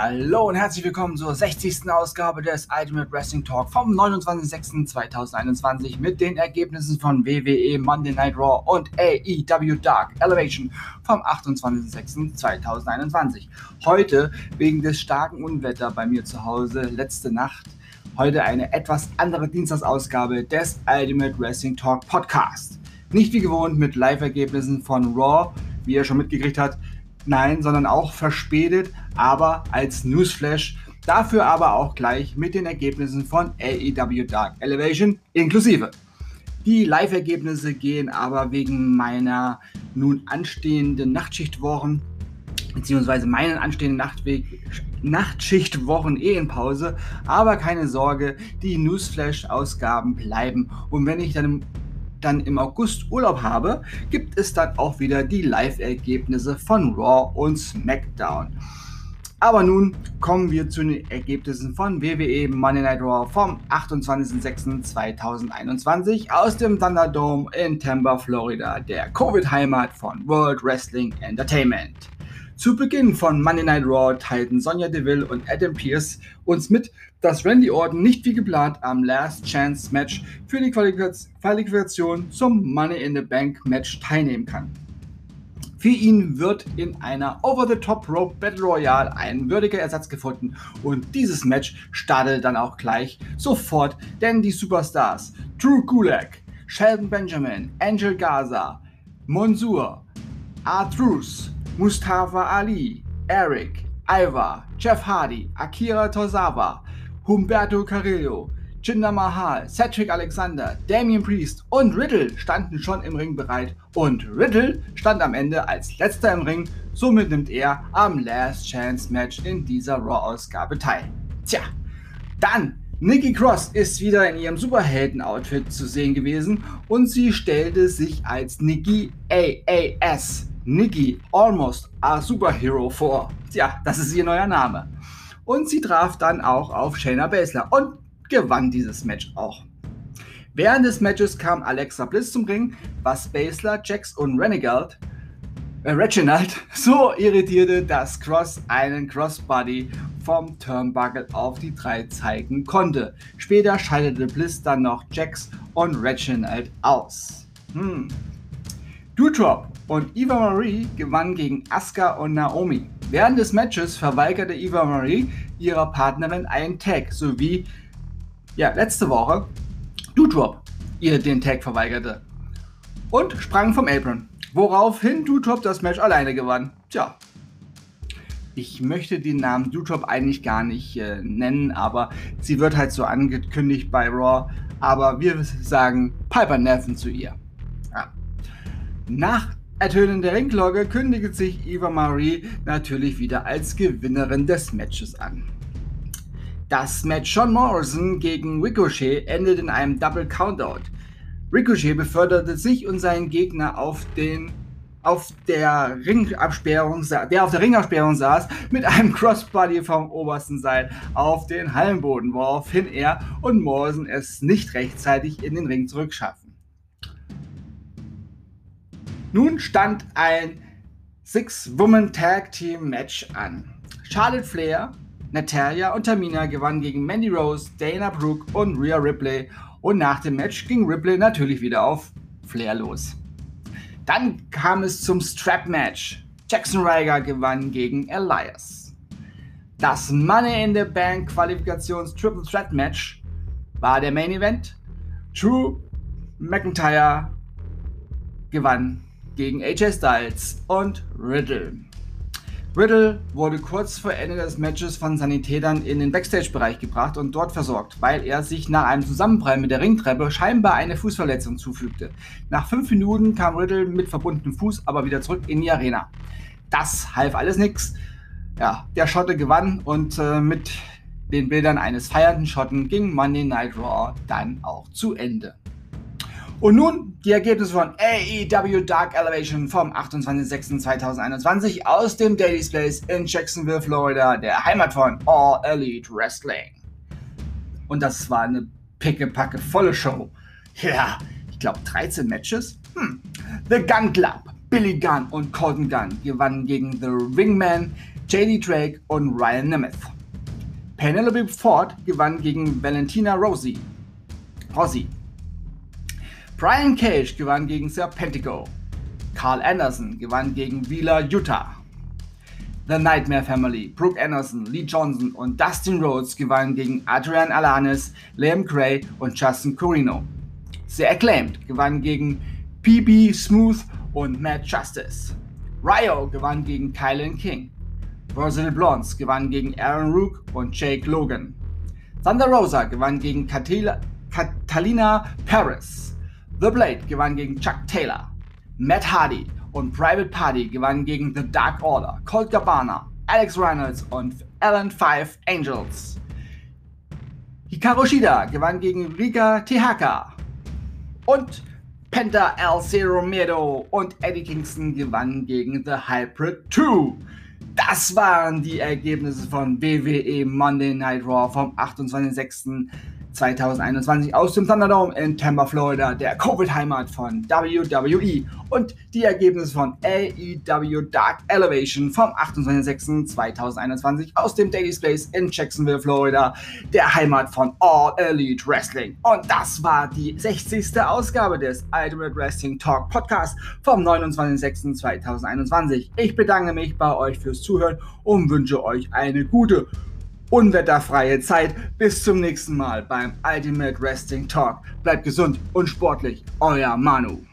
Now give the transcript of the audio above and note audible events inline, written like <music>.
Hallo und herzlich willkommen zur 60. Ausgabe des Ultimate Wrestling Talk vom 29.06.2021 mit den Ergebnissen von WWE Monday Night Raw und AEW Dark Elevation vom 28.06.2021. Heute wegen des starken Unwetter bei mir zu Hause letzte Nacht. Heute eine etwas andere Dienstagsausgabe des Ultimate Wrestling Talk Podcast. Nicht wie gewohnt mit Live-Ergebnissen von Raw, wie ihr schon mitgekriegt habt, Nein, sondern auch verspätet, aber als Newsflash. Dafür aber auch gleich mit den Ergebnissen von AEW Dark Elevation inklusive. Die Live-Ergebnisse gehen aber wegen meiner nun anstehenden Nachtschichtwochen beziehungsweise meinen anstehenden Nachtweg, Nachtschichtwochen eh in Pause. Aber keine Sorge, die Newsflash-Ausgaben bleiben. Und wenn ich dann dann im August Urlaub habe, gibt es dann auch wieder die Live-Ergebnisse von Raw und SmackDown. Aber nun kommen wir zu den Ergebnissen von WWE Monday Night Raw vom 28.06.2021 aus dem Thunderdome in Tampa, Florida, der Covid-Heimat von World Wrestling Entertainment. Zu Beginn von Monday Night Raw teilten Sonja Deville und Adam Pierce uns mit, dass Randy Orton nicht wie geplant am Last Chance Match für die Qualifikation zum Money in the Bank Match teilnehmen kann. Für ihn wird in einer Over-the-Top Rope Battle Royale ein würdiger Ersatz gefunden und dieses Match startet dann auch gleich sofort, denn die Superstars Drew Gulak, Sheldon Benjamin, Angel Gaza, Monsur, Arthrus, Mustafa Ali, Eric, Ivar, Jeff Hardy, Akira Tozawa, Humberto Carrillo, Jinder Mahal, Cedric Alexander, Damien Priest und Riddle standen schon im Ring bereit. Und Riddle stand am Ende als letzter im Ring, somit nimmt er am Last Chance Match in dieser Raw-Ausgabe teil. Tja, dann Nikki Cross ist wieder in ihrem Superhelden-Outfit zu sehen gewesen. Und sie stellte sich als Nikki AAS Nikki Almost a Superhero vor. Tja, das ist ihr neuer Name. Und sie traf dann auch auf Shayna Baszler und gewann dieses Match auch. Während des Matches kam Alexa Bliss zum Ring, was Baszler, Jax und Renegade, äh, Reginald <laughs> so irritierte, dass Cross einen Crossbody vom Turnbuckle auf die drei zeigen konnte. Später schaltete Bliss dann noch Jax und Reginald aus. Hm. Doudrop und Eva Marie gewann gegen Asuka und Naomi. Während des Matches verweigerte Eva Marie ihrer Partnerin einen Tag, sowie ja, letzte Woche Doudrop ihr den Tag verweigerte und sprang vom Apron, woraufhin Doudrop das Match alleine gewann. Tja, ich möchte den Namen Doudrop eigentlich gar nicht äh, nennen, aber sie wird halt so angekündigt bei Raw, aber wir sagen Piper Neffen zu ihr. Nach Ertönen der Ringglocke kündigt sich Eva Marie natürlich wieder als Gewinnerin des Matches an. Das Match Sean Morrison gegen Ricochet endet in einem Double Countout. Ricochet beförderte sich und seinen Gegner auf den auf der Ringabsperrung, der auf der Ringabsperrung saß, mit einem Crossbody vom obersten Seil auf den Hallenboden, woraufhin er und Morrison es nicht rechtzeitig in den Ring zurückschaffen. Nun stand ein Six-Woman-Tag-Team-Match an. Charlotte Flair, Natalia und Tamina gewannen gegen Mandy Rose, Dana Brooke und Rhea Ripley und nach dem Match ging Ripley natürlich wieder auf Flair los. Dann kam es zum Strap-Match. Jackson Ryger gewann gegen Elias. Das Money in the Bank Qualifikations Triple Threat Match war der Main Event. Drew McIntyre gewann gegen AJ Styles und Riddle. Riddle wurde kurz vor Ende des Matches von Sanitätern in den Backstage-Bereich gebracht und dort versorgt, weil er sich nach einem Zusammenprall mit der Ringtreppe scheinbar eine Fußverletzung zufügte. Nach fünf Minuten kam Riddle mit verbundenem Fuß aber wieder zurück in die Arena. Das half alles nichts. Ja, der Schotte gewann und äh, mit den Bildern eines feiernden Schotten ging Monday Night Raw dann auch zu Ende. Und nun die Ergebnisse von AEW Dark Elevation vom 28.06.2021 aus dem Daily's Place in Jacksonville, Florida, der Heimat von All Elite Wrestling. Und das war eine pickepacke volle Show. Ja, ich glaube 13 Matches. Hm. The Gun Club, Billy Gunn und Colton Gunn gewannen gegen The Ringman, JD Drake und Ryan Nemeth. Penelope Ford gewann gegen Valentina Rossi. Rossi. Brian Cage gewann gegen Serpentico. Carl Anderson gewann gegen Wheeler Utah. The Nightmare Family, Brooke Anderson, Lee Johnson und Dustin Rhodes gewannen gegen Adrian Alanis, Liam Gray und Justin Corino. The Acclaimed gewann gegen PB Smooth und Matt Justice. Ryo gewann gegen Kylan King. Brazil Blondes gewann gegen Aaron Rook und Jake Logan. Thunder Rosa gewann gegen Catalina Paris. The Blade gewann gegen Chuck Taylor. Matt Hardy und Private Party gewannen gegen The Dark Order, Colt Cabana, Alex Reynolds und Alan Five Angels. Hikaru Shida gewann gegen Rika Tehaka. Und Penta El Zero Miedo und Eddie Kingston gewannen gegen The Hybrid 2. Das waren die Ergebnisse von WWE Monday Night Raw vom 28.06. 2021 aus dem Thunderdome in Tampa, Florida, der Covid-Heimat von WWE und die Ergebnisse von AEW Dark Elevation vom 28.06.2021 aus dem Daily Space in Jacksonville, Florida, der Heimat von All Elite Wrestling. Und das war die 60. Ausgabe des Ultimate Wrestling Talk Podcast vom 29.06.2021. Ich bedanke mich bei euch fürs Zuhören und wünsche euch eine gute unwetterfreie Zeit. Bis zum nächsten Mal beim Ultimate Wrestling Talk. Bleibt gesund und sportlich. Euer Manu.